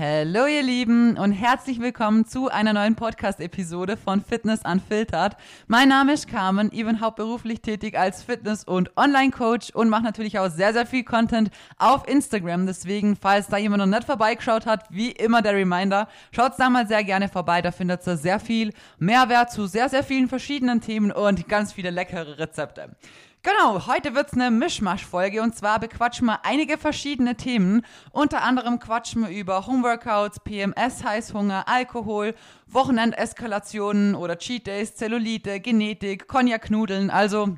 Hallo ihr Lieben und herzlich willkommen zu einer neuen Podcast-Episode von Fitness Unfiltered. Mein Name ist Carmen, ich bin hauptberuflich tätig als Fitness- und Online-Coach und mache natürlich auch sehr, sehr viel Content auf Instagram. Deswegen, falls da jemand noch nicht vorbeigeschaut hat, wie immer der Reminder, schaut da mal sehr gerne vorbei. Da findet ihr sehr viel Mehrwert zu sehr, sehr vielen verschiedenen Themen und ganz viele leckere Rezepte. Genau, heute wird's eine Mischmasch-Folge und zwar bequatschen wir einige verschiedene Themen. Unter anderem quatschen wir über Homeworkouts, PMS, Heißhunger, Alkohol, Wochenendeskalationen oder Cheat Days, Zellulite, Genetik, Cognac-Nudeln, also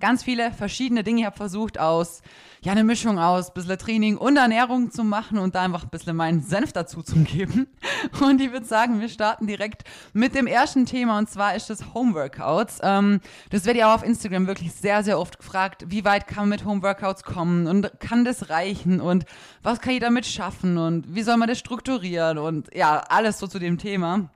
ganz viele verschiedene Dinge. Ich habe versucht, aus ja, eine Mischung aus bisschen Training und Ernährung zu machen und da einfach ein bisschen meinen Senf dazu zu geben. Und ich würde sagen, wir starten direkt mit dem ersten Thema und zwar ist das Homeworkouts. Ähm, das werde ich auch auf Instagram wirklich sehr, sehr oft gefragt, wie weit kann man mit Homeworkouts kommen und kann das reichen und was kann ich damit schaffen und wie soll man das strukturieren und ja, alles so zu dem Thema.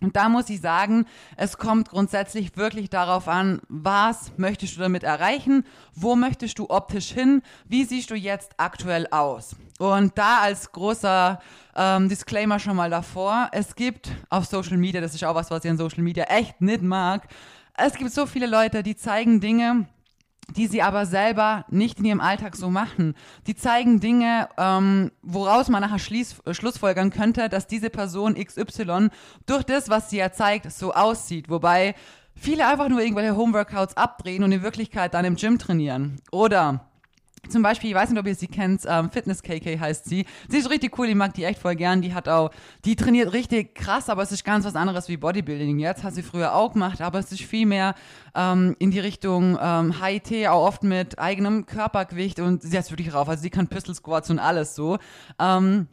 Und da muss ich sagen, es kommt grundsätzlich wirklich darauf an, was möchtest du damit erreichen, wo möchtest du optisch hin, wie siehst du jetzt aktuell aus. Und da als großer ähm, Disclaimer schon mal davor, es gibt auf Social Media, das ist auch was, was ich an Social Media echt nicht mag, es gibt so viele Leute, die zeigen Dinge, die sie aber selber nicht in ihrem Alltag so machen. Die zeigen Dinge, ähm, woraus man nachher schließ, äh, schlussfolgern könnte, dass diese Person XY durch das, was sie ja zeigt, so aussieht. Wobei viele einfach nur irgendwelche Homeworkouts abdrehen und in Wirklichkeit dann im Gym trainieren. Oder zum Beispiel, ich weiß nicht, ob ihr sie kennt, ähm, Fitness KK heißt sie. Sie ist richtig cool, ich mag die echt voll gern. Die hat auch, die trainiert richtig krass, aber es ist ganz was anderes wie Bodybuilding. Jetzt hat sie früher auch gemacht, aber es ist viel mehr ähm, in die Richtung ähm, HIT, auch oft mit eigenem Körpergewicht und sie hat wirklich rauf. Also sie kann Pistol Squats und alles so. Ähm,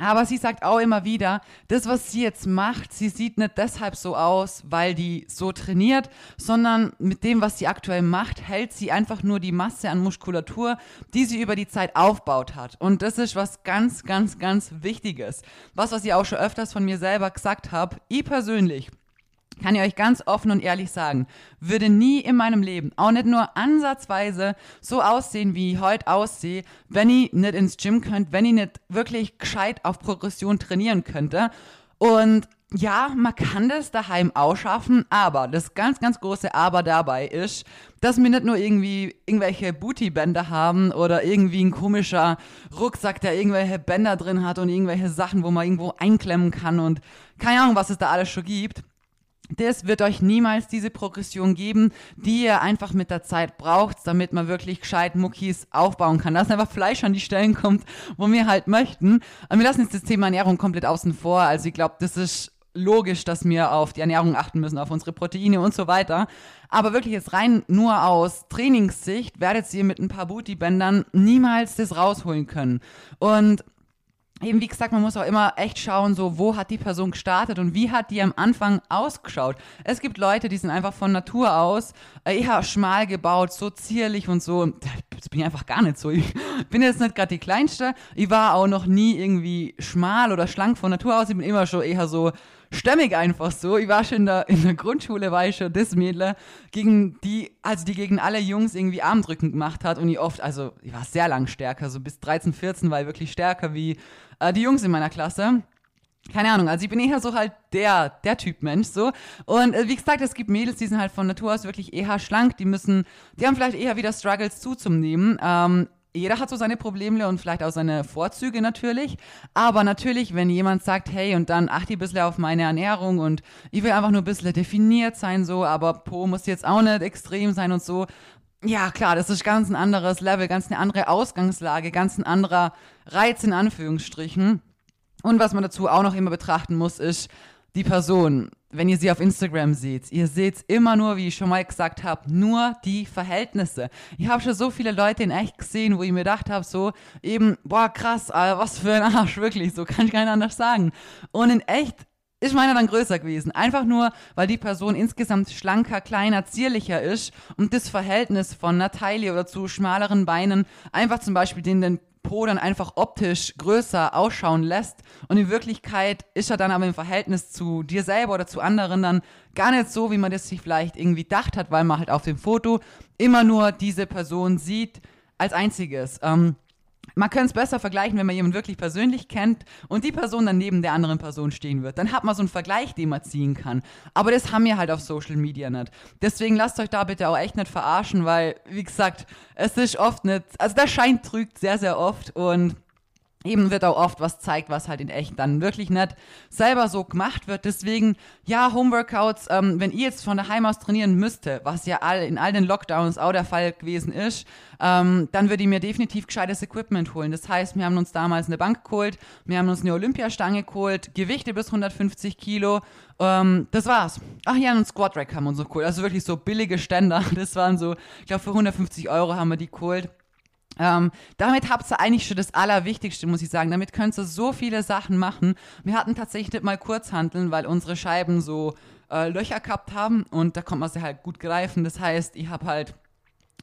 aber sie sagt auch immer wieder, das, was sie jetzt macht, sie sieht nicht deshalb so aus, weil die so trainiert, sondern mit dem, was sie aktuell macht, hält sie einfach nur die Masse an Muskulatur, die sie über die Zeit aufbaut hat. Und das ist was ganz, ganz, ganz Wichtiges. Was, was ich auch schon öfters von mir selber gesagt habe. Ich persönlich kann ich euch ganz offen und ehrlich sagen, würde nie in meinem Leben, auch nicht nur ansatzweise so aussehen, wie ich heute aussehe, wenn ich nicht ins Gym könnte, wenn ich nicht wirklich gescheit auf Progression trainieren könnte. Und ja, man kann das daheim auch schaffen, aber das ganz, ganz große Aber dabei ist, dass wir nicht nur irgendwie irgendwelche Bootybänder haben oder irgendwie ein komischer Rucksack, der irgendwelche Bänder drin hat und irgendwelche Sachen, wo man irgendwo einklemmen kann und keine Ahnung, was es da alles schon gibt das wird euch niemals diese Progression geben, die ihr einfach mit der Zeit braucht, damit man wirklich gescheit Muckis aufbauen kann. Dass einfach Fleisch an die Stellen kommt, wo wir halt möchten. Und wir lassen jetzt das Thema Ernährung komplett außen vor. Also ich glaube, das ist logisch, dass wir auf die Ernährung achten müssen, auf unsere Proteine und so weiter. Aber wirklich jetzt rein nur aus Trainingssicht werdet ihr mit ein paar Bootybändern niemals das rausholen können. Und eben wie gesagt, man muss auch immer echt schauen, so wo hat die Person gestartet und wie hat die am Anfang ausgeschaut. Es gibt Leute, die sind einfach von Natur aus eher schmal gebaut, so zierlich und so. Das bin ich einfach gar nicht so. Ich bin jetzt nicht gerade die Kleinste. Ich war auch noch nie irgendwie schmal oder schlank von Natur aus. Ich bin immer schon eher so stämmig einfach so. Ich war schon in der, in der Grundschule, war ich schon das Mädel, gegen die, also die gegen alle Jungs irgendwie Armdrücken gemacht hat und ich oft, also ich war sehr lang stärker, so bis 13, 14 war ich wirklich stärker wie äh, die Jungs in meiner Klasse. Keine Ahnung, also ich bin eher so halt der, der Typ Mensch so. Und äh, wie gesagt, es gibt Mädels, die sind halt von Natur aus wirklich eher schlank, die müssen, die haben vielleicht eher wieder Struggles zuzunehmen. Ähm, jeder hat so seine Probleme und vielleicht auch seine Vorzüge natürlich. Aber natürlich, wenn jemand sagt, hey, und dann achte ich ein bisschen auf meine Ernährung und ich will einfach nur ein bisschen definiert sein, so, aber Po muss jetzt auch nicht extrem sein und so. Ja, klar, das ist ganz ein anderes Level, ganz eine andere Ausgangslage, ganz ein anderer Reiz in Anführungsstrichen. Und was man dazu auch noch immer betrachten muss, ist die Person wenn ihr sie auf Instagram seht, ihr seht immer nur, wie ich schon mal gesagt habe, nur die Verhältnisse. Ich habe schon so viele Leute in echt gesehen, wo ich mir gedacht habe, so eben, boah, krass, was für ein Arsch, wirklich, so kann ich nicht anders sagen. Und in echt ist meiner dann größer gewesen. Einfach nur, weil die Person insgesamt schlanker, kleiner, zierlicher ist und das Verhältnis von einer Taille oder zu schmaleren Beinen einfach zum Beispiel den, den Po dann einfach optisch größer ausschauen lässt. Und in Wirklichkeit ist er dann aber im Verhältnis zu dir selber oder zu anderen dann gar nicht so, wie man das sich vielleicht irgendwie gedacht hat, weil man halt auf dem Foto immer nur diese Person sieht als einziges. Ähm, man könnte es besser vergleichen, wenn man jemanden wirklich persönlich kennt und die Person dann neben der anderen Person stehen wird. Dann hat man so einen Vergleich, den man ziehen kann. Aber das haben wir halt auf Social Media nicht. Deswegen lasst euch da bitte auch echt nicht verarschen, weil, wie gesagt, es ist oft nicht, also der Schein trügt sehr, sehr oft und eben wird auch oft was zeigt, was halt in echt dann wirklich nicht selber so gemacht wird. Deswegen, ja, Homeworkouts, ähm, wenn ihr jetzt von daheim aus trainieren müsste, was ja all, in all den Lockdowns auch der Fall gewesen ist, ähm, dann würde ich mir definitiv gescheites Equipment holen. Das heißt, wir haben uns damals eine Bank geholt, wir haben uns eine Olympiastange geholt, Gewichte bis 150 Kilo. Ähm, das war's. Ach ja, einen Squat Rack haben wir uns so geholt. Also wirklich so billige Ständer. Das waren so, ich glaube, für 150 Euro haben wir die geholt. Ähm, damit habt ihr eigentlich schon das Allerwichtigste, muss ich sagen. Damit könnt ihr so viele Sachen machen. Wir hatten tatsächlich nicht mal Kurzhanteln, weil unsere Scheiben so äh, Löcher gehabt haben und da kommt man sie halt gut greifen. Das heißt, ich habe halt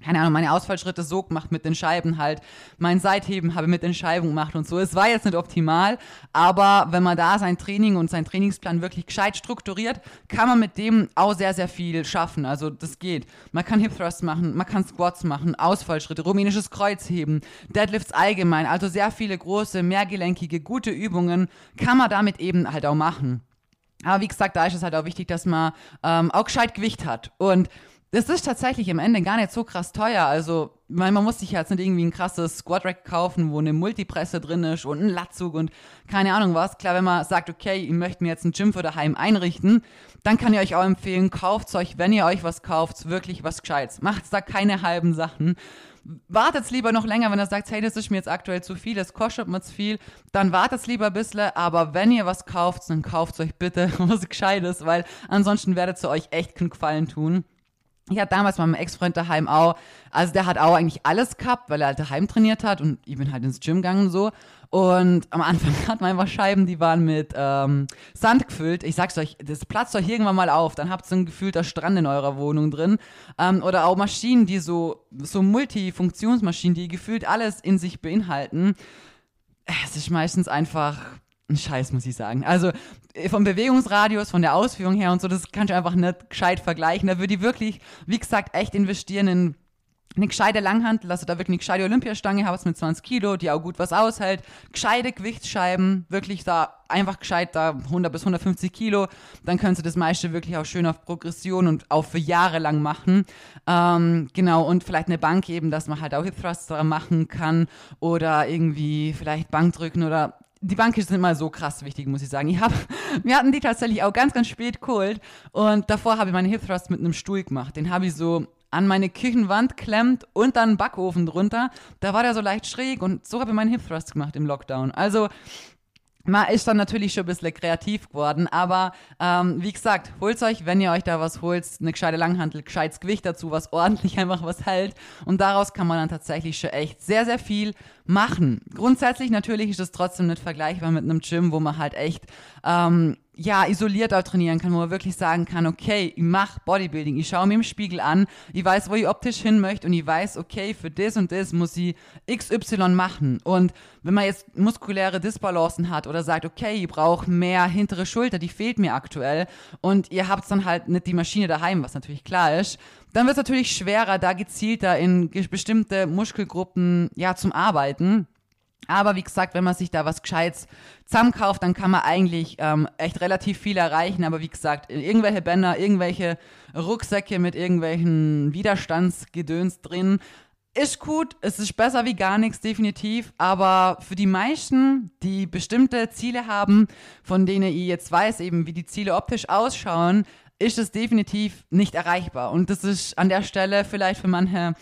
keine Ahnung, meine Ausfallschritte so gemacht mit den Scheiben halt. Mein Seitheben habe mit den Scheiben gemacht und so. Es war jetzt nicht optimal, aber wenn man da sein Training und sein Trainingsplan wirklich gescheit strukturiert, kann man mit dem auch sehr, sehr viel schaffen. Also das geht. Man kann Hip Thrusts machen, man kann Squats machen, Ausfallschritte, rumänisches Kreuzheben, Deadlifts allgemein. Also sehr viele große, mehrgelenkige, gute Übungen kann man damit eben halt auch machen. Aber wie gesagt, da ist es halt auch wichtig, dass man ähm, auch gescheit Gewicht hat. Und das ist tatsächlich im Ende gar nicht so krass teuer. Also, man, man muss sich jetzt nicht irgendwie ein krasses Squad Rack kaufen, wo eine Multipresse drin ist und ein Latzug und keine Ahnung was. Klar, wenn man sagt, okay, ihr möchtet mir jetzt ein Gym für daheim einrichten, dann kann ich euch auch empfehlen, kauft euch, wenn ihr euch was kauft, wirklich was Gescheites. Macht da keine halben Sachen. Wartet lieber noch länger, wenn ihr sagt, hey, das ist mir jetzt aktuell zu viel, das kostet mir zu viel, dann wartet lieber ein bisschen, aber wenn ihr was kauft, dann kauft euch bitte was Gescheites, weil ansonsten werdet ihr euch echt keinen Gefallen tun. Ich hatte damals mit meinem Ex-Freund daheim auch, also der hat auch eigentlich alles gehabt, weil er halt daheim trainiert hat und ich bin halt ins Gym gegangen und so. Und am Anfang hatten wir einfach Scheiben, die waren mit ähm, Sand gefüllt. Ich sag's euch, das platzt euch irgendwann mal auf, dann habt ihr ein gefühlter Strand in eurer Wohnung drin. Ähm, oder auch Maschinen, die so, so Multifunktionsmaschinen, die gefühlt alles in sich beinhalten. Es ist meistens einfach ein Scheiß, muss ich sagen. Also äh, vom Bewegungsradius, von der Ausführung her und so, das kannst du einfach nicht gescheit vergleichen. Da würde ich wirklich, wie gesagt, echt investieren in eine gescheite Langhantel, also da wirklich eine gescheite Olympiastange habe mit 20 Kilo, die auch gut was aushält, gescheite Gewichtsscheiben, wirklich da einfach gescheit da 100 bis 150 Kilo, dann können Sie das meiste wirklich auch schön auf Progression und auch für Jahre lang machen. Ähm, genau, und vielleicht eine Bank eben, dass man halt auch Hip Thrusts machen kann oder irgendwie vielleicht Bankdrücken oder die Banken sind immer so krass wichtig, muss ich sagen. Ich hab, wir hatten die tatsächlich auch ganz, ganz spät geholt und davor habe ich meine Hip Thrust mit einem Stuhl gemacht. Den habe ich so an meine Küchenwand klemmt und dann Backofen drunter. Da war der so leicht schräg und so habe ich meinen Hip Thrust gemacht im Lockdown. Also man ist dann natürlich schon ein bisschen kreativ geworden, aber ähm, wie gesagt, holt euch, wenn ihr euch da was holt, eine gescheite Langhantel, gescheites Gewicht dazu, was ordentlich einfach was hält und daraus kann man dann tatsächlich schon echt sehr, sehr viel machen. Grundsätzlich natürlich ist es trotzdem nicht vergleichbar mit einem Gym, wo man halt echt ähm, ja, isoliert auch trainieren kann, wo man wirklich sagen kann, okay, ich mache Bodybuilding, ich schaue mir im Spiegel an, ich weiß, wo ich optisch hin möchte und ich weiß, okay, für das und das muss ich XY machen. Und wenn man jetzt muskuläre Disbalancen hat oder sagt, okay, ich brauche mehr hintere Schulter, die fehlt mir aktuell und ihr habt dann halt nicht die Maschine daheim, was natürlich klar ist, dann wird es natürlich schwerer, da gezielter in bestimmte Muskelgruppen ja zum Arbeiten. Aber wie gesagt, wenn man sich da was Gescheites zusammenkauft, dann kann man eigentlich ähm, echt relativ viel erreichen. Aber wie gesagt, irgendwelche Bänder, irgendwelche Rucksäcke mit irgendwelchen Widerstandsgedöns drin, ist gut, es ist besser wie gar nichts, definitiv. Aber für die meisten, die bestimmte Ziele haben, von denen ich jetzt weiß, eben wie die Ziele optisch ausschauen, ist es definitiv nicht erreichbar. Und das ist an der Stelle vielleicht für manche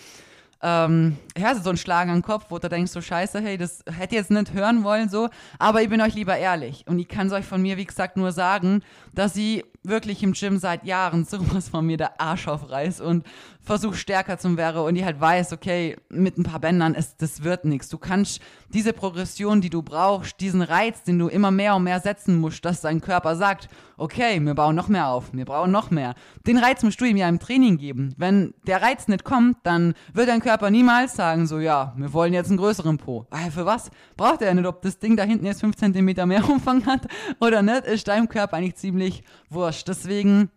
ähm, ja, so ein Schlag an den Kopf, wo du denkst, so scheiße, hey, das hätte jetzt nicht hören wollen, so, aber ich bin euch lieber ehrlich. Und ich kann es euch von mir, wie gesagt, nur sagen, dass ich wirklich im Gym seit Jahren sowas von mir der Arsch aufreiß und versuche stärker zu werden und ich halt weiß, okay, mit ein paar Bändern, ist, das wird nichts. Du kannst diese Progression, die du brauchst, diesen Reiz, den du immer mehr und mehr setzen musst, dass dein Körper sagt, okay, wir bauen noch mehr auf, wir brauchen noch mehr. Den Reiz musst du ihm ja im Training geben. Wenn der Reiz nicht kommt, dann wird dein Körper niemals sagen, so, ja, wir wollen jetzt einen größeren Po. Weil für was? Braucht er nicht, ob das Ding da hinten jetzt 5 cm mehr Umfang hat oder nicht, ist deinem Körper eigentlich ziemlich wurscht. Deswegen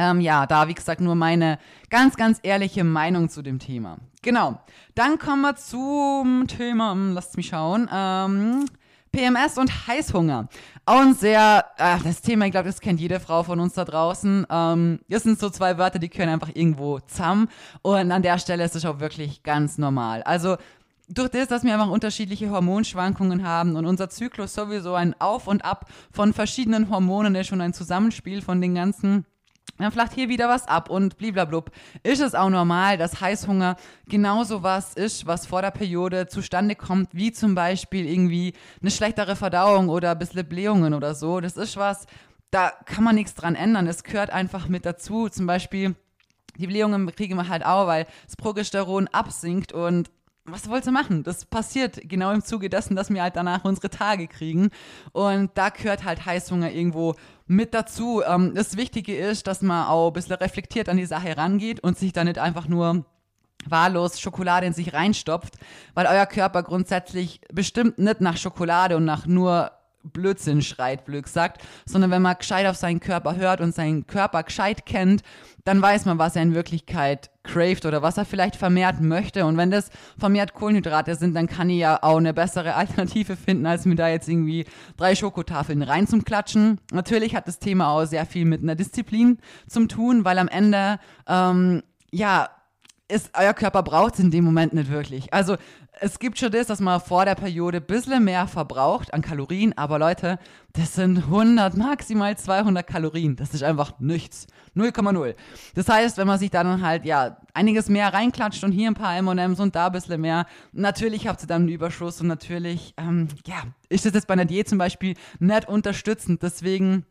Ähm, ja, da, wie gesagt, nur meine ganz, ganz ehrliche Meinung zu dem Thema. Genau. Dann kommen wir zum Thema, hm, lasst mich schauen. Ähm, PMS und Heißhunger. Auch ein sehr, äh, das Thema, ich glaube, das kennt jede Frau von uns da draußen. Ähm, das sind so zwei Wörter, die können einfach irgendwo zusammen. Und an der Stelle ist es auch wirklich ganz normal. Also, durch das, dass wir einfach unterschiedliche Hormonschwankungen haben und unser Zyklus sowieso ein Auf und Ab von verschiedenen Hormonen ist schon ein Zusammenspiel von den ganzen dann flacht hier wieder was ab und bliblablub. Ist es auch normal, dass Heißhunger genauso was ist, was vor der Periode zustande kommt, wie zum Beispiel irgendwie eine schlechtere Verdauung oder ein bisschen Blähungen oder so. Das ist was, da kann man nichts dran ändern. Es gehört einfach mit dazu. Zum Beispiel die Blähungen kriegen wir halt auch, weil das Progesteron absinkt und was wollt ihr machen? Das passiert genau im Zuge dessen, dass wir halt danach unsere Tage kriegen. Und da gehört halt Heißhunger irgendwo mit dazu. Ähm, das Wichtige ist, dass man auch ein bisschen reflektiert an die Sache rangeht und sich da nicht einfach nur wahllos Schokolade in sich reinstopft, weil euer Körper grundsätzlich bestimmt nicht nach Schokolade und nach nur Blödsinn schreit, blöd gesagt, sondern wenn man gescheit auf seinen Körper hört und seinen Körper gescheit kennt, dann weiß man, was er in Wirklichkeit craved oder was er vielleicht vermehrt möchte. Und wenn das vermehrt Kohlenhydrate sind, dann kann ich ja auch eine bessere Alternative finden, als mir da jetzt irgendwie drei Schokotafeln rein zum Klatschen. Natürlich hat das Thema auch sehr viel mit einer Disziplin zum tun, weil am Ende, ähm, ja, ist, euer Körper braucht es in dem Moment nicht wirklich. Also es gibt schon das, dass man vor der Periode ein bisschen mehr verbraucht an Kalorien, aber Leute, das sind 100, maximal 200 Kalorien. Das ist einfach nichts. 0,0. Das heißt, wenn man sich dann halt, ja, einiges mehr reinklatscht und hier ein paar M&M's und da ein bisschen mehr, natürlich habt ihr dann einen Überschuss und natürlich, ähm, ja, ist das jetzt bei einer Diät zum Beispiel nicht unterstützend. Deswegen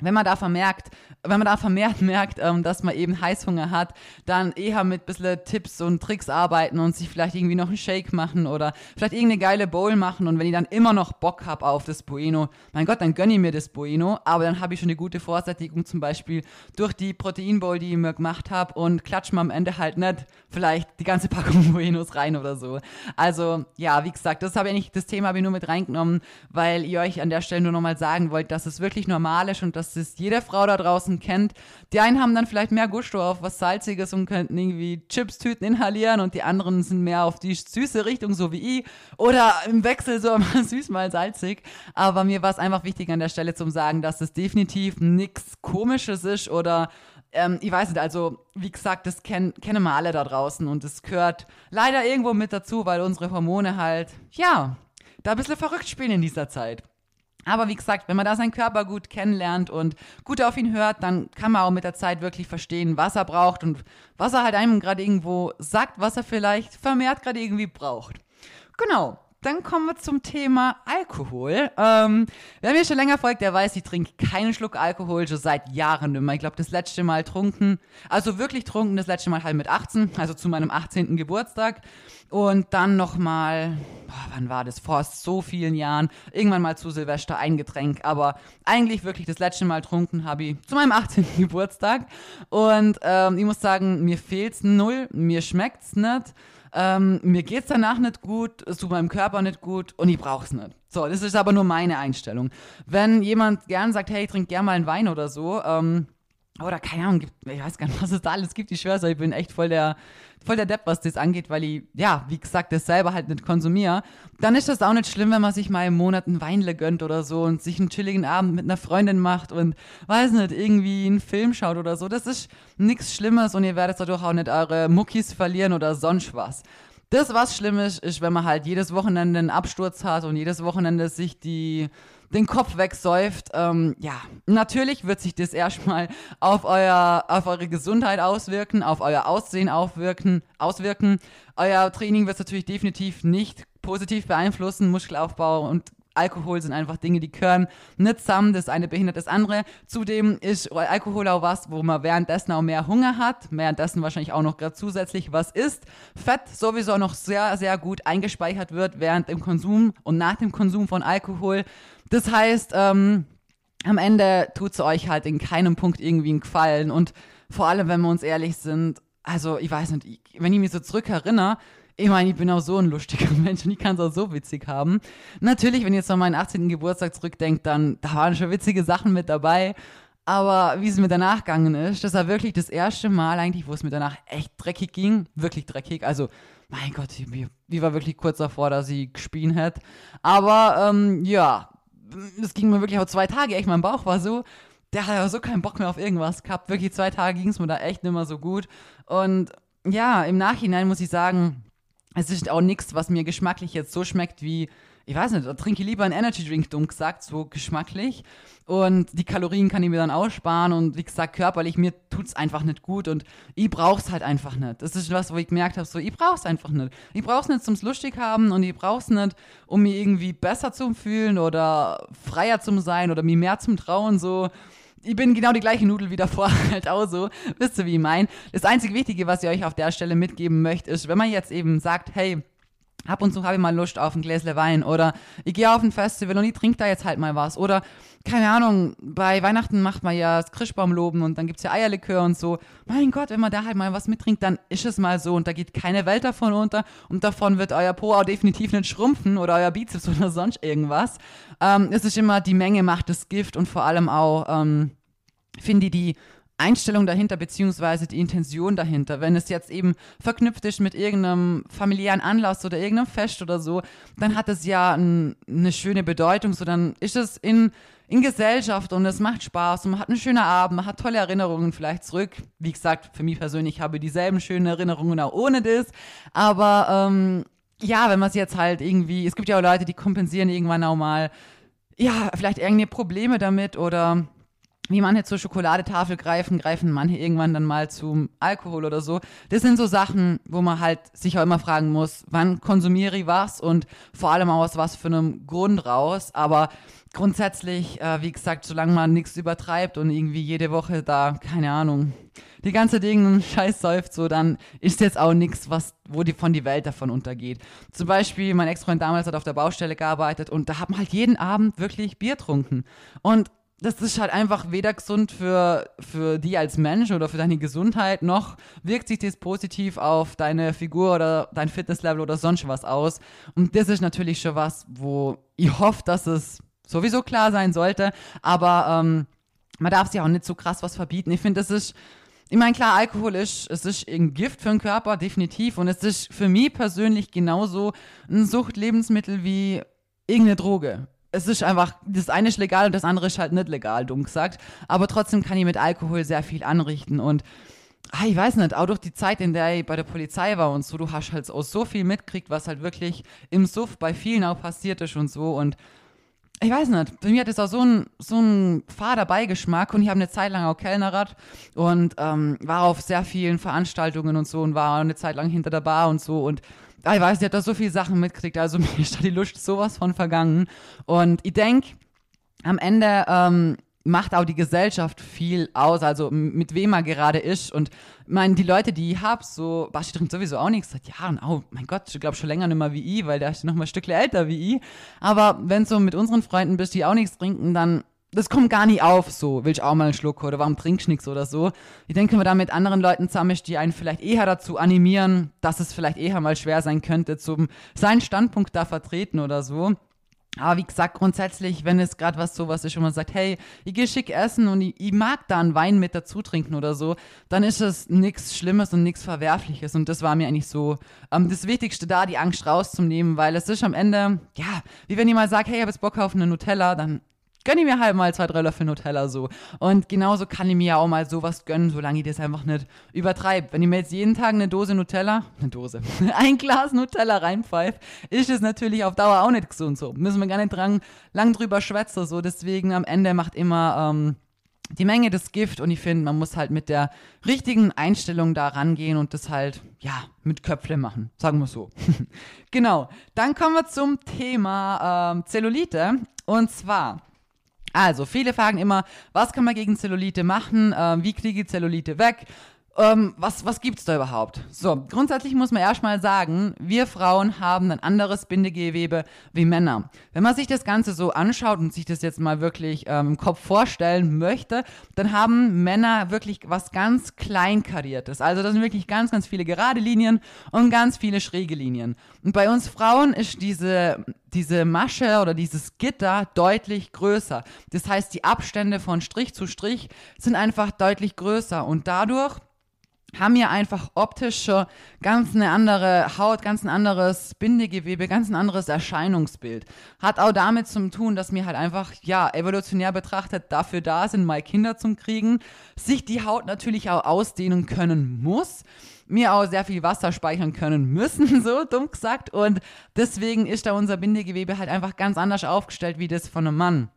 wenn man da vermerkt, wenn man da vermehrt merkt, ähm, dass man eben Heißhunger hat, dann eher mit bisschen Tipps und Tricks arbeiten und sich vielleicht irgendwie noch einen Shake machen oder vielleicht irgendeine geile Bowl machen und wenn ich dann immer noch Bock habe auf das Bueno, mein Gott, dann gönne ich mir das Bueno, aber dann habe ich schon eine gute Vorsättigung zum Beispiel durch die Proteinbowl, die ich mir gemacht habe und klatsche mir am Ende halt nicht vielleicht die ganze Packung Buenos rein oder so. Also ja, wie gesagt, das habe ich eigentlich, das Thema habe ich nur mit reingenommen, weil ihr euch an der Stelle nur nochmal sagen wollt, dass es wirklich normal ist und dass dass es jede Frau da draußen kennt. Die einen haben dann vielleicht mehr Gusto auf was Salziges und könnten irgendwie Chips-Tüten inhalieren und die anderen sind mehr auf die süße Richtung, so wie ich. Oder im Wechsel so mal süß, mal salzig. Aber mir war es einfach wichtig an der Stelle zu sagen, dass es definitiv nichts Komisches ist oder ähm, ich weiß nicht, also wie gesagt, das kennen, kennen wir alle da draußen und es gehört leider irgendwo mit dazu, weil unsere Hormone halt, ja, da ein bisschen verrückt spielen in dieser Zeit. Aber wie gesagt, wenn man da seinen Körper gut kennenlernt und gut auf ihn hört, dann kann man auch mit der Zeit wirklich verstehen, was er braucht und was er halt einem gerade irgendwo sagt, was er vielleicht vermehrt gerade irgendwie braucht. Genau. Dann kommen wir zum Thema Alkohol. Ähm, wer mir schon länger folgt, der weiß, ich trinke keinen Schluck Alkohol, schon seit Jahren immer. Ich glaube, das letzte Mal trunken, also wirklich trunken, das letzte Mal halt mit 18, also zu meinem 18. Geburtstag. Und dann nochmal, wann war das? Vor so vielen Jahren. Irgendwann mal zu Silvester ein Getränk. Aber eigentlich wirklich das letzte Mal trunken habe ich zu meinem 18. Geburtstag. Und ähm, ich muss sagen, mir fehlt's null, mir schmeckt's nicht ähm, mir geht's danach nicht gut, es tut meinem Körper nicht gut und ich brauch's nicht. So, das ist aber nur meine Einstellung. Wenn jemand gern sagt, hey, ich trink gern mal einen Wein oder so, ähm, oder keine Ahnung, ich weiß gar nicht, was es da alles gibt. Ich schwör's euch, ich bin echt voll der, voll der Depp, was das angeht, weil ich, ja, wie gesagt, das selber halt nicht konsumiere. Dann ist das auch nicht schlimm, wenn man sich mal im Monat einen Weinle gönnt oder so und sich einen chilligen Abend mit einer Freundin macht und, weiß nicht, irgendwie einen Film schaut oder so. Das ist nichts Schlimmes und ihr werdet dadurch auch nicht eure Muckis verlieren oder sonst was. Das, was schlimm ist, ist, wenn man halt jedes Wochenende einen Absturz hat und jedes Wochenende sich die den Kopf wegsäuft, ähm, ja, natürlich wird sich das erstmal auf euer, auf eure Gesundheit auswirken, auf euer Aussehen aufwirken, auswirken. Euer Training wird es natürlich definitiv nicht positiv beeinflussen, Muskelaufbau und Alkohol sind einfach Dinge, die gehören nicht zusammen. Das eine behindert das andere. Zudem ist Alkohol auch was, wo man währenddessen auch mehr Hunger hat, währenddessen wahrscheinlich auch noch gerade zusätzlich was isst. Fett sowieso noch sehr, sehr gut eingespeichert wird während dem Konsum und nach dem Konsum von Alkohol. Das heißt, ähm, am Ende tut es euch halt in keinem Punkt irgendwie einen Gefallen. Und vor allem, wenn wir uns ehrlich sind, also ich weiß nicht, wenn ich mich so zurückerinnere, ich meine, ich bin auch so ein lustiger Mensch und ich kann es auch so witzig haben. Natürlich, wenn ihr jetzt an meinen 18. Geburtstag zurückdenkt, dann da waren schon witzige Sachen mit dabei. Aber wie es mir danach gegangen ist, das war wirklich das erste Mal eigentlich, wo es mir danach echt dreckig ging. Wirklich dreckig. Also, mein Gott, ich, ich war wirklich kurz davor, dass ich gespielt hätte. Aber, ähm, ja, es ging mir wirklich auch zwei Tage echt, mein Bauch war so, der hat ja so keinen Bock mehr auf irgendwas gehabt. Wirklich zwei Tage ging es mir da echt nicht mehr so gut. Und ja, im Nachhinein muss ich sagen, es ist auch nichts, was mir geschmacklich jetzt so schmeckt wie ich weiß nicht, trinke ich lieber einen Energy Drink, dumm gesagt, so geschmacklich. Und die Kalorien kann ich mir dann aussparen und wie gesagt, körperlich, mir tut es einfach nicht gut und ich brauch's halt einfach nicht. Das ist was, wo ich gemerkt habe, so, ich brauch's einfach nicht. Ich brauch's nicht zum lustig haben und ich brauch's nicht, um mich irgendwie besser zu fühlen oder freier zu sein oder mir mehr zum Trauen, so ich bin genau die gleiche Nudel wie davor, halt auch so. Wisst ihr, wie ich meine? Das einzige Wichtige, was ich euch auf der Stelle mitgeben möchte, ist, wenn man jetzt eben sagt, hey, ab und zu habe ich mal Lust auf ein Gläsle Wein oder ich gehe auf ein Festival und ich trinke da jetzt halt mal was oder keine Ahnung, bei Weihnachten macht man ja das Christbaumloben und dann gibt es ja Eierlikör und so. Mein Gott, wenn man da halt mal was mittrinkt, dann ist es mal so und da geht keine Welt davon unter und davon wird euer Po auch definitiv nicht schrumpfen oder euer Bizeps oder sonst irgendwas. Ähm, es ist immer, die Menge macht das Gift und vor allem auch, ähm, finde ich, die Einstellung dahinter, beziehungsweise die Intention dahinter. Wenn es jetzt eben verknüpft ist mit irgendeinem familiären Anlass oder irgendeinem Fest oder so, dann hat es ja ein, eine schöne Bedeutung. So, dann ist es in, in Gesellschaft und es macht Spaß und man hat einen schönen Abend, man hat tolle Erinnerungen vielleicht zurück. Wie gesagt, für mich persönlich habe ich dieselben schönen Erinnerungen auch ohne das. Aber ähm, ja, wenn man es jetzt halt irgendwie, es gibt ja auch Leute, die kompensieren irgendwann auch mal, ja, vielleicht irgendwie Probleme damit oder wie manche zur Schokoladetafel greifen, greifen manche irgendwann dann mal zum Alkohol oder so. Das sind so Sachen, wo man halt sich auch immer fragen muss, wann konsumiere ich was und vor allem aus was für einem Grund raus. Aber grundsätzlich, äh, wie gesagt, solange man nichts übertreibt und irgendwie jede Woche da, keine Ahnung, die ganze Ding Scheiß säuft, so, dann ist jetzt auch nichts, was, wo die von die Welt davon untergeht. Zum Beispiel, mein Ex-Freund damals hat auf der Baustelle gearbeitet und da hat man halt jeden Abend wirklich Bier trunken. Und das ist halt einfach weder gesund für, für die als Mensch oder für deine Gesundheit, noch wirkt sich das positiv auf deine Figur oder dein Fitnesslevel oder sonst was aus. Und das ist natürlich schon was, wo ich hoffe, dass es sowieso klar sein sollte, aber ähm, man darf sich auch nicht so krass was verbieten. Ich finde, das ist, ich meine, klar, Alkohol ist, es ist ein Gift für den Körper, definitiv. Und es ist für mich persönlich genauso ein Suchtlebensmittel wie irgendeine Droge es ist einfach, das eine ist legal und das andere ist halt nicht legal, dumm gesagt. Aber trotzdem kann ich mit Alkohol sehr viel anrichten und ah, ich weiß nicht, auch durch die Zeit, in der ich bei der Polizei war und so, du hast halt auch so viel mitkriegt, was halt wirklich im Suff bei vielen auch passiert ist und so und ich weiß nicht, bei mir hat es auch so ein, so fader Beigeschmack und ich habe eine Zeit lang auch Kellnerrad und ähm, war auf sehr vielen Veranstaltungen und so und war eine Zeit lang hinter der Bar und so und ich weiß, die hat da so viele Sachen mitgekriegt, also mir ist da die Lust sowas von vergangen. Und ich denke, am Ende ähm, macht auch die Gesellschaft viel aus, also mit wem er gerade ist. Und ich meine, die Leute, die ich habe, so, Basti trinkt sowieso auch nichts seit Jahren. Oh mein Gott, ich glaube schon länger nicht mehr wie ich, weil der ist noch mal ein Stückchen älter wie ich. Aber wenn so mit unseren Freunden bist, die auch nichts trinken, dann das kommt gar nicht auf, so, will ich auch mal einen Schluck oder warum trinkst du nichts oder so. Ich denke, man da mit anderen Leuten zusammen ist, die einen vielleicht eher dazu animieren, dass es vielleicht eher mal schwer sein könnte, zum seinen Standpunkt da vertreten oder so. Aber wie gesagt, grundsätzlich, wenn es gerade was sowas ist, wo man sagt, hey, ich gehe schick essen und ich, ich, mag da einen Wein mit dazu trinken oder so, dann ist es nichts Schlimmes und nichts Verwerfliches. Und das war mir eigentlich so ähm, das Wichtigste da, die Angst rauszunehmen, weil es ist am Ende, ja, wie wenn jemand sagt, hey, ich habe jetzt Bock auf eine Nutella, dann gönne ich mir halt mal zwei, drei Löffel Nutella so. Und genauso kann ich mir ja auch mal sowas gönnen, solange ich das einfach nicht übertreibe. Wenn ich mir jetzt jeden Tag eine Dose Nutella, eine Dose, ein Glas Nutella reinpfeife, ist es natürlich auf Dauer auch nicht gesund so. Müssen wir gar nicht dran, lang drüber schwätzen so. Deswegen am Ende macht immer ähm, die Menge das Gift und ich finde, man muss halt mit der richtigen Einstellung da rangehen und das halt, ja, mit Köpfle machen, sagen wir so. genau, dann kommen wir zum Thema ähm, Zellulite und zwar also, viele fragen immer, was kann man gegen Zellulite machen? Äh, wie kriege ich Zellulite weg? Ähm, was was gibt es da überhaupt? So, grundsätzlich muss man erstmal sagen, wir Frauen haben ein anderes Bindegewebe wie Männer. Wenn man sich das Ganze so anschaut und sich das jetzt mal wirklich ähm, im Kopf vorstellen möchte, dann haben Männer wirklich was ganz kleinkariertes. Also das sind wirklich ganz, ganz viele gerade Linien und ganz viele schräge Linien. Und bei uns Frauen ist diese, diese Masche oder dieses Gitter deutlich größer. Das heißt, die Abstände von Strich zu Strich sind einfach deutlich größer und dadurch haben wir einfach optisch schon ganz eine andere Haut, ganz ein anderes Bindegewebe, ganz ein anderes Erscheinungsbild. Hat auch damit zu tun, dass wir halt einfach, ja, evolutionär betrachtet dafür da sind, mal Kinder zum Kriegen, sich die Haut natürlich auch ausdehnen können muss mir auch sehr viel Wasser speichern können müssen, so dumm gesagt. Und deswegen ist da unser Bindegewebe halt einfach ganz anders aufgestellt wie das von einem Mann.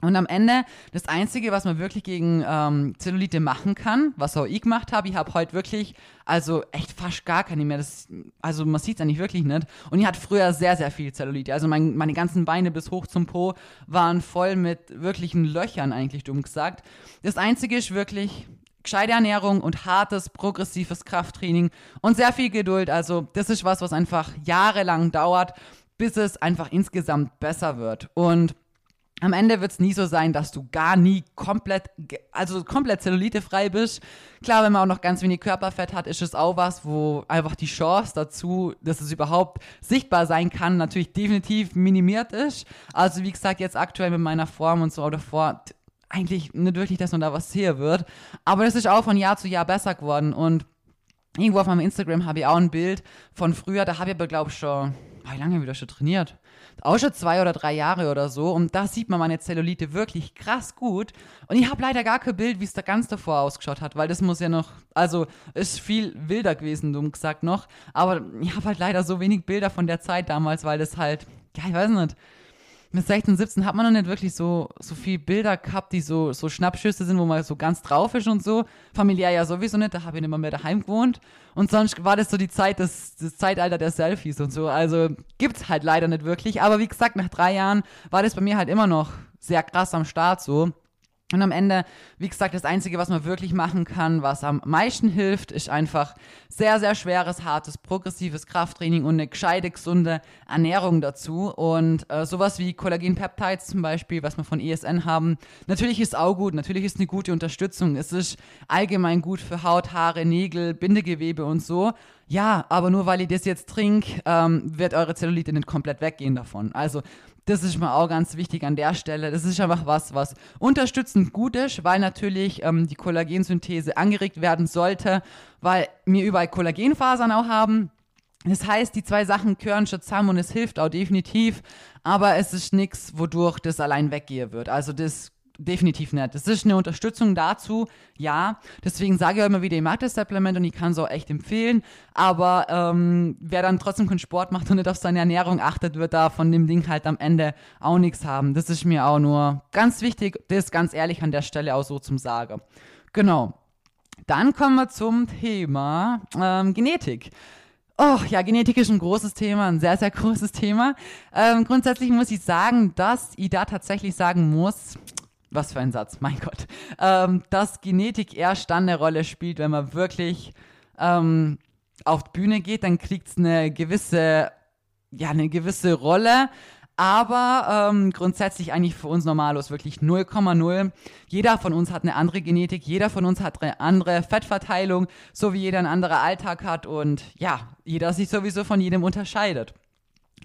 Und am Ende, das Einzige, was man wirklich gegen ähm, Zellulite machen kann, was auch ich gemacht habe, ich habe heute wirklich, also echt fast gar keine mehr. Das, also man sieht es eigentlich wirklich nicht. Und ich hatte früher sehr, sehr viel Zellulite. Also mein, meine ganzen Beine bis hoch zum Po waren voll mit wirklichen Löchern, eigentlich dumm gesagt. Das Einzige ist wirklich gescheite Ernährung und hartes, progressives Krafttraining und sehr viel Geduld. Also das ist was, was einfach jahrelang dauert, bis es einfach insgesamt besser wird. Und am Ende wird es nie so sein, dass du gar nie komplett, also komplett zellulitefrei bist. Klar, wenn man auch noch ganz wenig Körperfett hat, ist es auch was, wo einfach die Chance dazu, dass es überhaupt sichtbar sein kann, natürlich definitiv minimiert ist. Also wie gesagt, jetzt aktuell mit meiner Form und so oder vor, eigentlich nicht wirklich, dass man da was sehen wird. Aber es ist auch von Jahr zu Jahr besser geworden und irgendwo auf meinem Instagram habe ich auch ein Bild von früher, da habe ich aber, glaube ich, schon, wie lange habe ich das schon trainiert? auch schon zwei oder drei Jahre oder so. Und da sieht man meine Zellulite wirklich krass gut. Und ich habe leider gar kein Bild, wie es da ganz davor ausgeschaut hat, weil das muss ja noch, also ist viel wilder gewesen, dumm gesagt noch. Aber ich habe halt leider so wenig Bilder von der Zeit damals, weil das halt, ja, ich weiß nicht mit 16, 17 hat man noch nicht wirklich so, so viel Bilder gehabt, die so, so Schnappschüsse sind, wo man so ganz drauf ist und so. Familiär ja sowieso nicht, da habe ich nicht mehr, mehr daheim gewohnt. Und sonst war das so die Zeit, das, das Zeitalter der Selfies und so. Also gibt's halt leider nicht wirklich. Aber wie gesagt, nach drei Jahren war das bei mir halt immer noch sehr krass am Start so. Und am Ende, wie gesagt, das Einzige, was man wirklich machen kann, was am meisten hilft, ist einfach sehr, sehr schweres, hartes, progressives Krafttraining und eine gescheite, gesunde Ernährung dazu. Und äh, sowas wie Kollagen-Peptides zum Beispiel, was wir von ESN haben, natürlich ist auch gut, natürlich ist eine gute Unterstützung. Es ist allgemein gut für Haut, Haare, Nägel, Bindegewebe und so. Ja, aber nur weil ihr das jetzt trinkt, ähm, wird eure Zellulite nicht komplett weggehen davon. Also das ist mir auch ganz wichtig an der Stelle. Das ist einfach was, was unterstützend gut ist, weil natürlich ähm, die Kollagensynthese angeregt werden sollte, weil wir überall Kollagenfasern auch haben. Das heißt, die zwei Sachen gehören schon zusammen und es hilft auch definitiv, aber es ist nichts, wodurch das allein weggehen wird. Also das definitiv nicht. Das ist eine Unterstützung dazu, ja. Deswegen sage ich auch immer wieder, ich mag das Supplement und ich kann es auch echt empfehlen. Aber ähm, wer dann trotzdem keinen Sport macht und nicht auf seine Ernährung achtet, wird da von dem Ding halt am Ende auch nichts haben. Das ist mir auch nur ganz wichtig, das ganz ehrlich an der Stelle auch so zum Sagen. Genau. Dann kommen wir zum Thema ähm, Genetik. Oh, ja, Genetik ist ein großes Thema, ein sehr, sehr großes Thema. Ähm, grundsätzlich muss ich sagen, dass ich da tatsächlich sagen muss, was für ein Satz, mein Gott, ähm, dass Genetik erst dann eine Rolle spielt, wenn man wirklich ähm, auf die Bühne geht, dann kriegt es eine gewisse, ja, eine gewisse Rolle. Aber ähm, grundsätzlich eigentlich für uns Normalos wirklich 0,0. Jeder von uns hat eine andere Genetik, jeder von uns hat eine andere Fettverteilung, so wie jeder einen anderen Alltag hat und ja, jeder sich sowieso von jedem unterscheidet.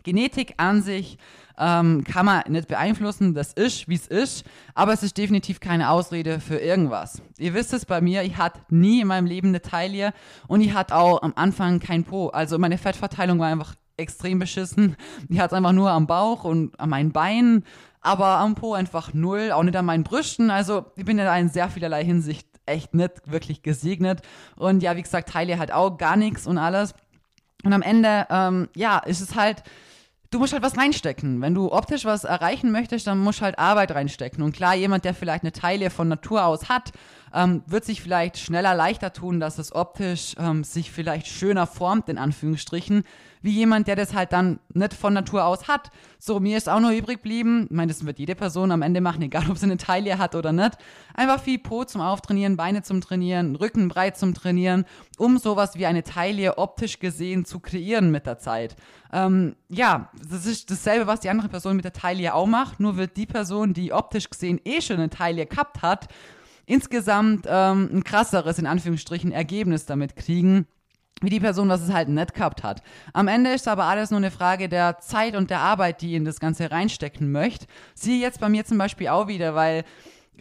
Genetik an sich ähm, kann man nicht beeinflussen, das ist, wie es ist, aber es ist definitiv keine Ausrede für irgendwas. Ihr wisst es bei mir, ich hatte nie in meinem Leben eine Taille und ich hatte auch am Anfang kein Po. Also meine Fettverteilung war einfach extrem beschissen. Ich hatte es einfach nur am Bauch und an meinen Beinen, aber am Po einfach null, auch nicht an meinen Brüsten. Also ich bin ja in sehr vielerlei Hinsicht echt nicht wirklich gesegnet. Und ja, wie gesagt, Taille halt auch gar nichts und alles. Und am Ende, ähm, ja, ist es halt du musst halt was reinstecken. Wenn du optisch was erreichen möchtest, dann musst du halt Arbeit reinstecken. Und klar, jemand, der vielleicht eine Taille von Natur aus hat, ähm, wird sich vielleicht schneller leichter tun, dass es optisch ähm, sich vielleicht schöner formt, in Anführungsstrichen, wie jemand, der das halt dann nicht von Natur aus hat. So, mir ist auch nur übrig geblieben, ich meine, das wird jede Person am Ende machen, egal ob sie eine Taille hat oder nicht, einfach viel Po zum Auftrainieren, Beine zum Trainieren, Rücken breit zum Trainieren, um sowas wie eine Taille optisch gesehen zu kreieren mit der Zeit. Ähm, ja, das ist dasselbe, was die andere Person mit der Taille auch macht, nur wird die Person, die optisch gesehen eh schon eine Taille gehabt hat, insgesamt ähm, ein krasseres, in Anführungsstrichen, Ergebnis damit kriegen, wie die Person, was es halt nicht gehabt hat. Am Ende ist aber alles nur eine Frage der Zeit und der Arbeit, die in das Ganze reinstecken möchte. Siehe jetzt bei mir zum Beispiel auch wieder, weil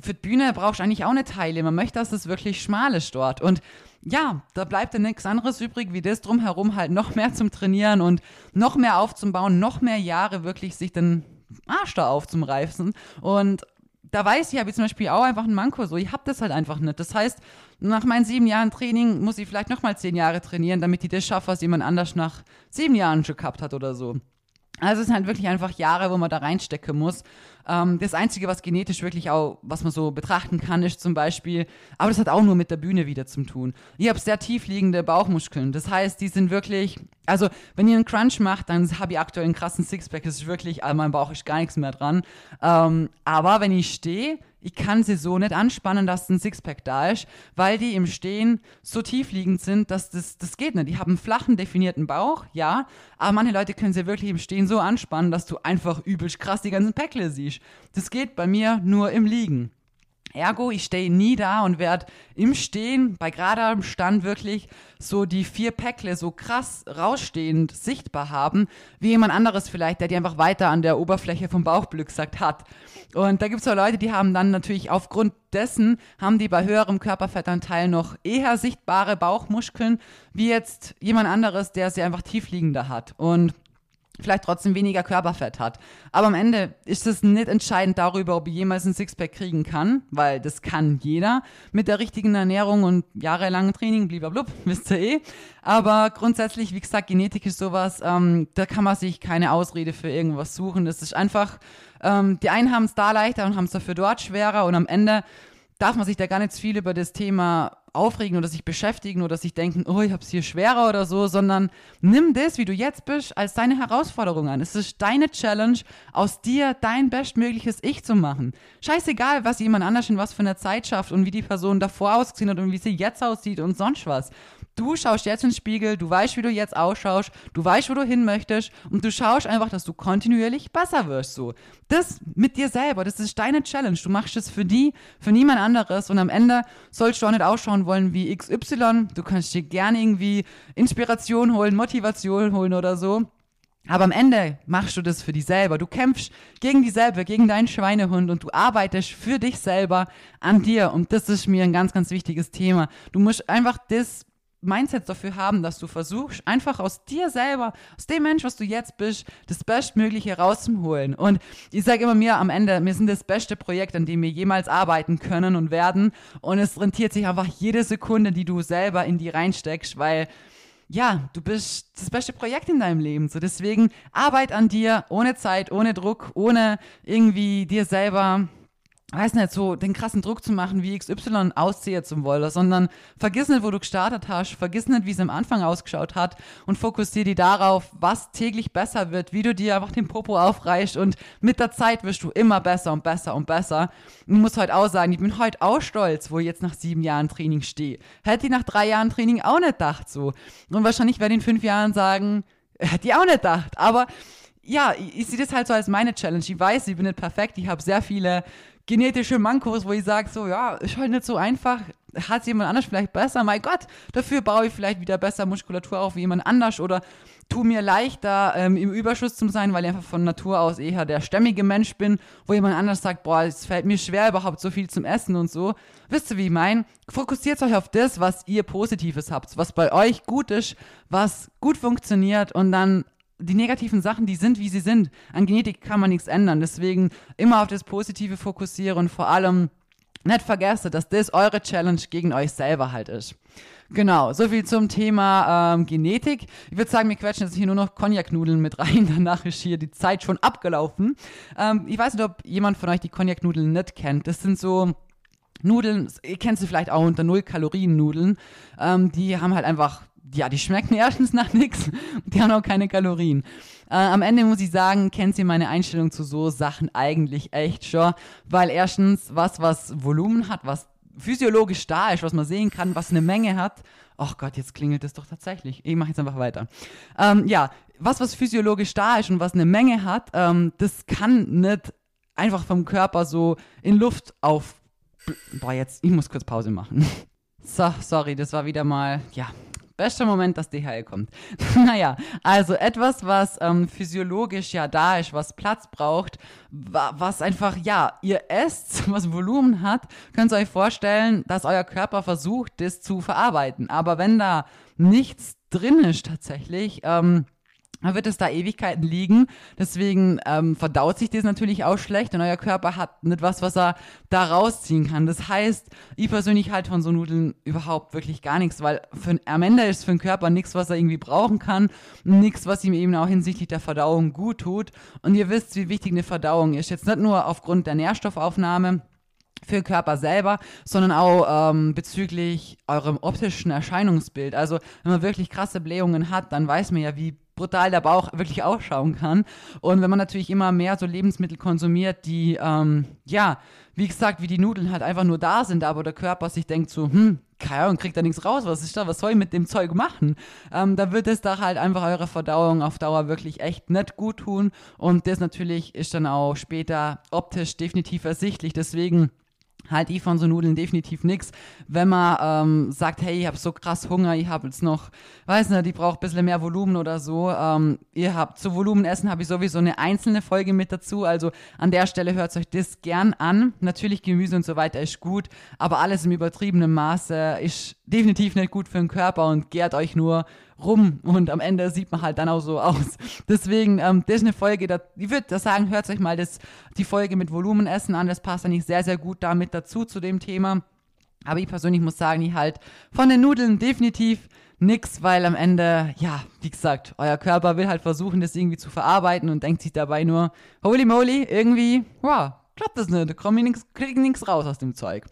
für die Bühne brauchst du eigentlich auch eine Teile. Man möchte, dass es wirklich schmal ist dort. Und ja, da bleibt dann nichts anderes übrig, wie das drumherum halt noch mehr zum Trainieren und noch mehr aufzubauen, noch mehr Jahre wirklich sich den Arsch da aufzumreißen. Und da weiß ich, habe ich zum Beispiel auch einfach ein Manko so. Ich habe das halt einfach nicht. Das heißt, nach meinen sieben Jahren Training muss ich vielleicht nochmal zehn Jahre trainieren, damit ich das schaffe, was jemand anders nach sieben Jahren schon gehabt hat oder so. Also es sind halt wirklich einfach Jahre, wo man da reinstecken muss. Ähm, das Einzige, was genetisch wirklich auch, was man so betrachten kann, ist zum Beispiel, aber das hat auch nur mit der Bühne wieder zu tun. Ich habe sehr tief liegende Bauchmuskeln. Das heißt, die sind wirklich, also wenn ihr einen Crunch macht, dann habe ich aktuell einen krassen Sixpack. Das ist wirklich, an meinem Bauch ist gar nichts mehr dran. Ähm, aber wenn ich stehe, ich kann sie so nicht anspannen, dass ein Sixpack da ist, weil die im Stehen so tiefliegend sind, dass das, das geht nicht. Die haben einen flachen, definierten Bauch, ja, aber manche Leute können sie wirklich im Stehen so anspannen, dass du einfach übelst krass die ganzen Päckle siehst. Das geht bei mir nur im Liegen. Ergo, ich stehe nie da und werde im Stehen, bei gerader Stand wirklich so die vier Päckle so krass rausstehend sichtbar haben, wie jemand anderes vielleicht, der die einfach weiter an der Oberfläche vom Bauchblück sagt hat. Und da gibt es auch Leute, die haben dann natürlich aufgrund dessen, haben die bei höherem Körperfettanteil noch eher sichtbare Bauchmuskeln, wie jetzt jemand anderes, der sie einfach tiefliegender hat. Und vielleicht trotzdem weniger Körperfett hat. Aber am Ende ist es nicht entscheidend darüber, ob ich jemals ein Sixpack kriegen kann, weil das kann jeder mit der richtigen Ernährung und jahrelangen Training, blub, wisst ihr eh. Aber grundsätzlich, wie gesagt, Genetik ist sowas, ähm, da kann man sich keine Ausrede für irgendwas suchen. Das ist einfach, ähm, die einen haben es da leichter und haben es dafür dort schwerer und am Ende darf man sich da gar nicht viel über das Thema aufregen oder sich beschäftigen oder sich denken, oh, ich hab's hier schwerer oder so, sondern nimm das, wie du jetzt bist, als deine Herausforderung an. Es ist deine Challenge, aus dir dein bestmögliches Ich zu machen. Scheißegal, was jemand anders in was für einer Zeit schafft und wie die Person davor ausgesehen hat und wie sie jetzt aussieht und sonst was. Du schaust jetzt ins Spiegel, du weißt, wie du jetzt ausschaust, du weißt, wo du hin möchtest und du schaust einfach, dass du kontinuierlich besser wirst. So. Das mit dir selber, das ist deine Challenge. Du machst es für die, für niemand anderes und am Ende sollst du auch nicht ausschauen wollen wie XY. Du kannst dir gerne irgendwie Inspiration holen, Motivation holen oder so. Aber am Ende machst du das für dich selber. Du kämpfst gegen dich selber, gegen deinen Schweinehund und du arbeitest für dich selber an dir. Und das ist mir ein ganz, ganz wichtiges Thema. Du musst einfach das Mindset dafür haben, dass du versuchst, einfach aus dir selber, aus dem Mensch, was du jetzt bist, das Bestmögliche rauszuholen. Und ich sage immer mir am Ende, wir sind das beste Projekt, an dem wir jemals arbeiten können und werden. Und es rentiert sich einfach jede Sekunde, die du selber in die reinsteckst, weil ja, du bist das beste Projekt in deinem Leben. So deswegen Arbeit an dir, ohne Zeit, ohne Druck, ohne irgendwie dir selber weiß nicht, so den krassen Druck zu machen, wie XY aussehe zum Wolle, sondern vergiss nicht, wo du gestartet hast, vergiss nicht, wie es am Anfang ausgeschaut hat und fokussiere dich darauf, was täglich besser wird, wie du dir einfach den Popo aufreichst und mit der Zeit wirst du immer besser und besser und besser. ich muss heute auch sagen, ich bin heute auch stolz, wo ich jetzt nach sieben Jahren Training stehe. Hätte ich nach drei Jahren Training auch nicht gedacht so. Und wahrscheinlich werde ich in fünf Jahren sagen, hätte ich auch nicht gedacht. Aber ja, ich, ich sehe das halt so als meine Challenge. Ich weiß, ich bin nicht perfekt, ich habe sehr viele genetische Mankos, wo ich sage, so, ja, ist halt nicht so einfach. Hat jemand anders vielleicht besser? Mein Gott, dafür baue ich vielleicht wieder besser Muskulatur auf wie jemand anders oder tu mir leichter, ähm, im Überschuss zu sein, weil ich einfach von Natur aus eher der stämmige Mensch bin, wo jemand anders sagt, boah, es fällt mir schwer, überhaupt so viel zum Essen und so. Wisst ihr, wie ich meine? Fokussiert euch auf das, was ihr Positives habt, was bei euch gut ist, was gut funktioniert und dann die negativen Sachen, die sind, wie sie sind. An Genetik kann man nichts ändern. Deswegen immer auf das Positive fokussieren und vor allem nicht vergessen, dass das eure Challenge gegen euch selber halt ist. Genau, soviel zum Thema ähm, Genetik. Ich würde sagen, wir quetschen jetzt hier nur noch Cognac-Nudeln mit rein. Danach ist hier die Zeit schon abgelaufen. Ähm, ich weiß nicht, ob jemand von euch die Cognac-Nudeln nicht kennt. Das sind so Nudeln, ihr kennt sie vielleicht auch unter Null-Kalorien-Nudeln. Ähm, die haben halt einfach ja, die schmecken erstens nach nichts, die haben auch keine Kalorien. Äh, am Ende muss ich sagen, kennt sie meine Einstellung zu so Sachen eigentlich echt schon, weil erstens was, was Volumen hat, was physiologisch da ist, was man sehen kann, was eine Menge hat. Ach Gott, jetzt klingelt es doch tatsächlich. Ich mache jetzt einfach weiter. Ähm, ja, was, was physiologisch da ist und was eine Menge hat, ähm, das kann nicht einfach vom Körper so in Luft auf. Boah, jetzt, ich muss kurz Pause machen. So, sorry, das war wieder mal, ja, bester Moment, dass DHL kommt. naja, also etwas, was ähm, physiologisch ja da ist, was Platz braucht, wa was einfach, ja, ihr esst, was Volumen hat, könnt ihr euch vorstellen, dass euer Körper versucht, das zu verarbeiten. Aber wenn da nichts drin ist tatsächlich, ähm, dann wird es da Ewigkeiten liegen. Deswegen ähm, verdaut sich das natürlich auch schlecht und euer Körper hat nicht was, was er da rausziehen kann. Das heißt, ich persönlich halte von so Nudeln überhaupt wirklich gar nichts, weil für, am Ende ist für den Körper nichts, was er irgendwie brauchen kann. Nichts, was ihm eben auch hinsichtlich der Verdauung gut tut. Und ihr wisst, wie wichtig eine Verdauung ist. Jetzt nicht nur aufgrund der Nährstoffaufnahme, für den Körper selber, sondern auch ähm, bezüglich eurem optischen Erscheinungsbild. Also wenn man wirklich krasse Blähungen hat, dann weiß man ja, wie brutal der Bauch wirklich ausschauen kann. Und wenn man natürlich immer mehr so Lebensmittel konsumiert, die, ähm, ja, wie gesagt, wie die Nudeln halt einfach nur da sind, aber der Körper sich denkt so, hm, keine Ahnung, kriegt da nichts raus, was ist da, was soll ich mit dem Zeug machen? Ähm, da wird es da halt einfach eure Verdauung auf Dauer wirklich echt nicht gut tun und das natürlich ist dann auch später optisch definitiv ersichtlich, deswegen halte ich von so Nudeln definitiv nichts. Wenn man ähm, sagt, hey, ich habe so krass Hunger, ich habe jetzt noch, weiß nicht, die braucht ein bisschen mehr Volumen oder so. Ähm, ihr habt zu Volumenessen habe ich sowieso eine einzelne Folge mit dazu. Also an der Stelle hört euch das gern an. Natürlich Gemüse und so weiter ist gut, aber alles im übertriebenen Maße ist definitiv nicht gut für den Körper und gärt euch nur rum und am Ende sieht man halt dann auch so aus. Deswegen, ähm, das ist eine Folge, da, ich würde sagen, hört euch mal das, die Folge mit Volumenessen an, das passt eigentlich sehr, sehr gut damit dazu, zu dem Thema. Aber ich persönlich muss sagen, ich halt von den Nudeln definitiv nix, weil am Ende, ja, wie gesagt, euer Körper will halt versuchen, das irgendwie zu verarbeiten und denkt sich dabei nur, holy moly, irgendwie, wow, klappt das nicht, da komme ich nix, krieg nichts raus aus dem Zeug.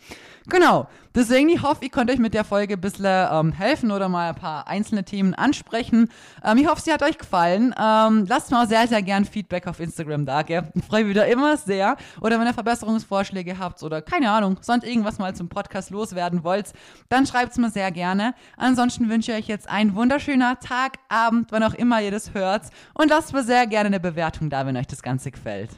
Genau, deswegen ich hoffe, ich konnte euch mit der Folge ein bisschen ähm, helfen oder mal ein paar einzelne Themen ansprechen. Ähm, ich hoffe, sie hat euch gefallen. Ähm, lasst auch sehr, sehr gern Feedback auf Instagram da, gell? Ich freue mich wieder immer sehr. Oder wenn ihr Verbesserungsvorschläge habt oder keine Ahnung, sonst irgendwas mal zum Podcast loswerden wollt, dann schreibt es mir sehr gerne. Ansonsten wünsche ich euch jetzt einen wunderschönen Tag, Abend, wann auch immer ihr das hört. Und lasst mir sehr gerne eine Bewertung da, wenn euch das Ganze gefällt.